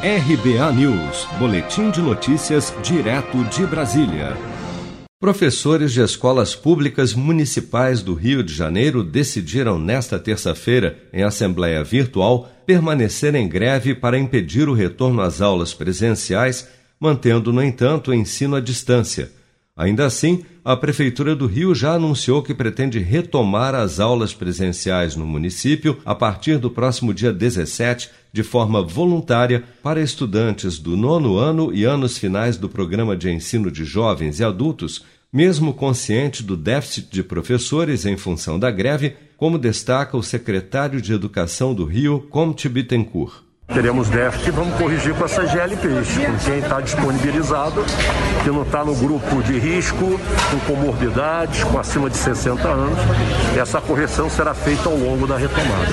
RBA News, Boletim de Notícias, direto de Brasília. Professores de escolas públicas municipais do Rio de Janeiro decidiram nesta terça-feira, em assembleia virtual, permanecer em greve para impedir o retorno às aulas presenciais, mantendo, no entanto, o ensino à distância. Ainda assim, a Prefeitura do Rio já anunciou que pretende retomar as aulas presenciais no município a partir do próximo dia 17, de forma voluntária, para estudantes do nono ano e anos finais do programa de ensino de jovens e adultos, mesmo consciente do déficit de professores em função da greve, como destaca o secretário de Educação do Rio, Comte Bittencourt. Teremos déficit, vamos corrigir com essas GLPs, com quem está disponibilizado, que não está no grupo de risco, com comorbidades, com acima de 60 anos. Essa correção será feita ao longo da retomada.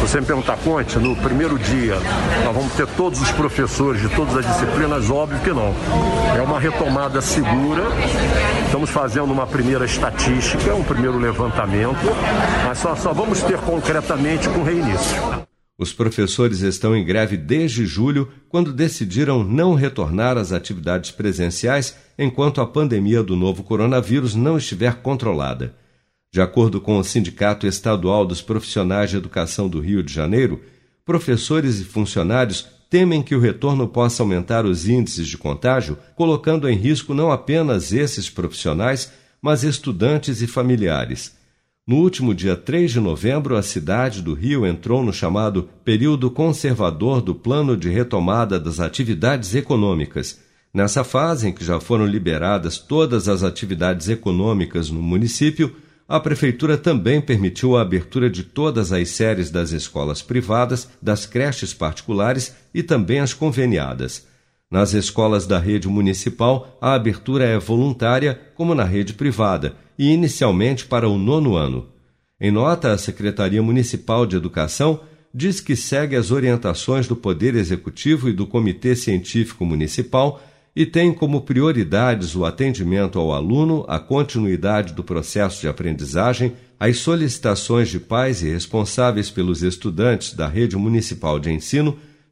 Você me perguntar, Conte, no primeiro dia nós vamos ter todos os professores de todas as disciplinas? Óbvio que não. É uma retomada segura. Estamos fazendo uma primeira estatística, um primeiro levantamento, mas só, só vamos ter concretamente com reinício. Os professores estão em greve desde julho, quando decidiram não retornar às atividades presenciais enquanto a pandemia do novo coronavírus não estiver controlada. De acordo com o Sindicato Estadual dos Profissionais de Educação do Rio de Janeiro, professores e funcionários temem que o retorno possa aumentar os índices de contágio, colocando em risco não apenas esses profissionais, mas estudantes e familiares. No último dia 3 de novembro, a cidade do Rio entrou no chamado período conservador do plano de retomada das atividades econômicas. Nessa fase, em que já foram liberadas todas as atividades econômicas no município, a Prefeitura também permitiu a abertura de todas as séries das escolas privadas, das creches particulares e também as conveniadas. Nas escolas da rede municipal, a abertura é voluntária, como na rede privada e inicialmente para o nono ano. Em nota, a Secretaria Municipal de Educação diz que segue as orientações do Poder Executivo e do Comitê Científico Municipal e tem como prioridades o atendimento ao aluno, a continuidade do processo de aprendizagem, as solicitações de pais e responsáveis pelos estudantes da rede municipal de ensino,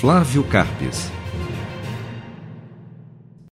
Flávio Carpes.